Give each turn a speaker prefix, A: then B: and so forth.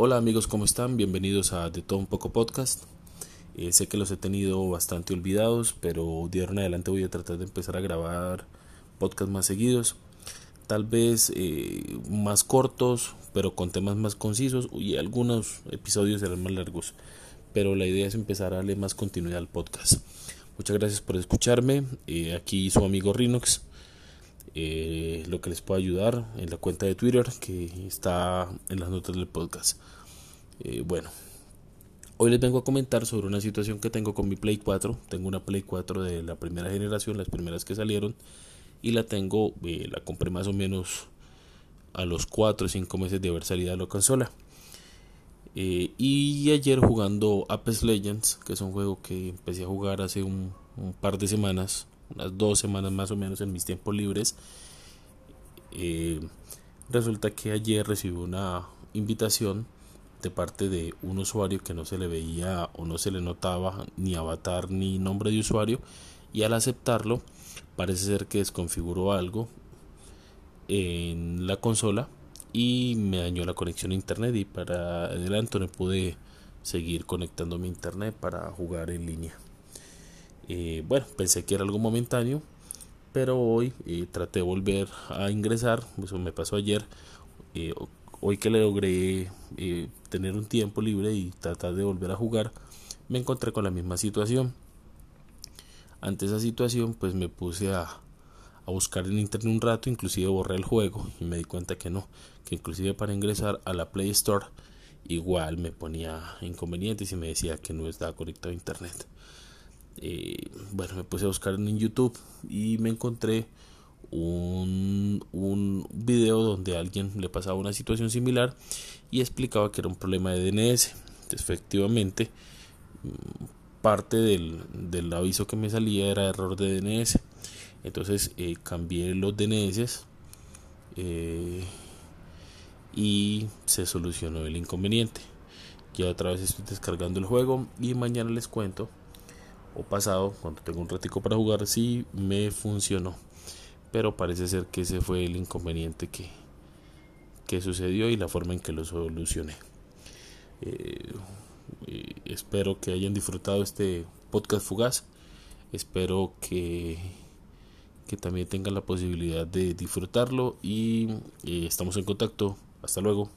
A: Hola amigos, ¿cómo están? Bienvenidos a De Todo Un Poco Podcast. Eh, sé que los he tenido bastante olvidados, pero de ahora en adelante voy a tratar de empezar a grabar podcasts más seguidos. Tal vez eh, más cortos, pero con temas más concisos y algunos episodios serán más largos. Pero la idea es empezar a darle más continuidad al podcast. Muchas gracias por escucharme. Eh, aquí su amigo Rinox. Eh, lo que les puedo ayudar en la cuenta de Twitter que está en las notas del podcast. Eh, bueno, hoy les vengo a comentar sobre una situación que tengo con mi Play 4. Tengo una Play 4 de la primera generación, las primeras que salieron, y la tengo, eh, la compré más o menos a los 4 o 5 meses de haber salido a la consola. y ayer jugando Apex Legends, que es un juego que empecé a jugar hace un par de semanas, unas dos semanas más o menos en mis tiempos libres. Eh, resulta que ayer recibí una invitación de parte de un usuario que no se le veía o no se le notaba ni avatar ni nombre de usuario y al aceptarlo parece ser que desconfiguró algo en la consola y me dañó la conexión a internet y para adelante no pude seguir conectando mi internet para jugar en línea. Eh, bueno, pensé que era algo momentáneo, pero hoy eh, traté de volver a ingresar, eso me pasó ayer, eh, hoy que le logré tener un tiempo libre y tratar de volver a jugar, me encontré con la misma situación. Ante esa situación, pues me puse a, a buscar en internet un rato, inclusive borré el juego y me di cuenta que no, que inclusive para ingresar a la Play Store igual me ponía inconvenientes y me decía que no estaba conectado a internet. Eh, bueno, me puse a buscar en YouTube y me encontré un, un video donde alguien le pasaba una situación similar y explicaba que era un problema de DNS. Efectivamente, mm, parte del, del aviso que me salía era error de DNS. Entonces eh, cambié los DNS eh, y se solucionó el inconveniente. Ya otra vez estoy descargando el juego y mañana les cuento o pasado, cuando tengo un ratico para jugar, sí me funcionó. Pero parece ser que ese fue el inconveniente que, que sucedió y la forma en que lo solucioné. Eh, espero que hayan disfrutado este podcast fugaz. Espero que, que también tengan la posibilidad de disfrutarlo y eh, estamos en contacto. Hasta luego.